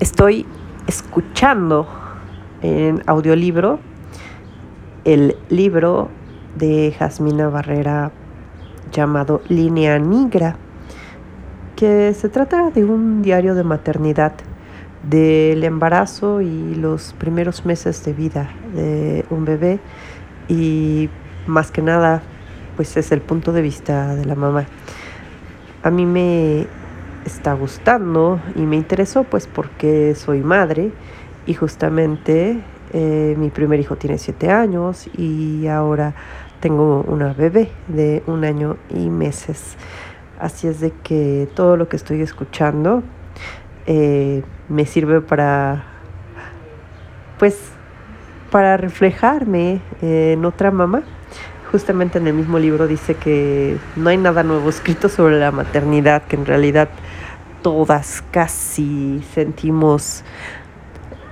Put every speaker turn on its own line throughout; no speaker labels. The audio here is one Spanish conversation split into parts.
estoy escuchando en audiolibro el libro de Jasmina Barrera llamado Línea Negra, que se trata de un diario de maternidad del embarazo y los primeros meses de vida de un bebé y más que nada pues es el punto de vista de la mamá. A mí me está gustando y me interesó pues porque soy madre y justamente eh, mi primer hijo tiene siete años y ahora tengo una bebé de un año y meses. Así es de que todo lo que estoy escuchando eh, me sirve para, pues, para reflejarme en otra mamá. Justamente en el mismo libro dice que no hay nada nuevo escrito sobre la maternidad, que en realidad todas casi sentimos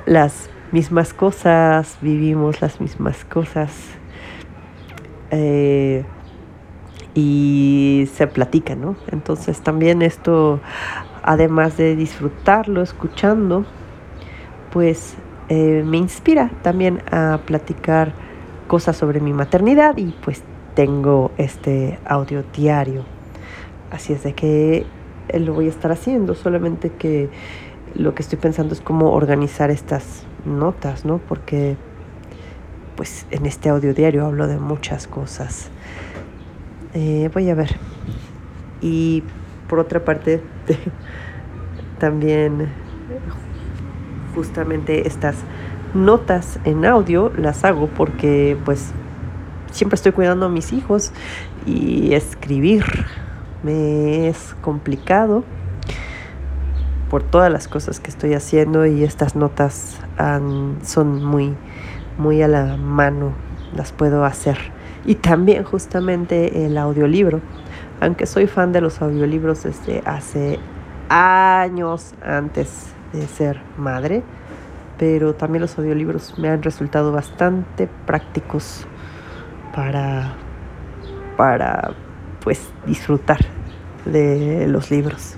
las mismas cosas, vivimos las mismas cosas eh, y se platica, ¿no? Entonces también esto, además de disfrutarlo escuchando, pues eh, me inspira también a platicar cosas sobre mi maternidad y pues tengo este audio diario. Así es de que eh, lo voy a estar haciendo, solamente que lo que estoy pensando es cómo organizar estas notas, ¿no? Porque pues en este audio diario hablo de muchas cosas. Eh, voy a ver. Y por otra parte, también justamente estas notas en audio las hago porque pues siempre estoy cuidando a mis hijos y escribir me es complicado por todas las cosas que estoy haciendo y estas notas son muy, muy a la mano, las puedo hacer. Y también justamente el audiolibro, aunque soy fan de los audiolibros desde hace años antes de ser madre, pero también los audiolibros me han resultado bastante prácticos para, para pues disfrutar de los libros.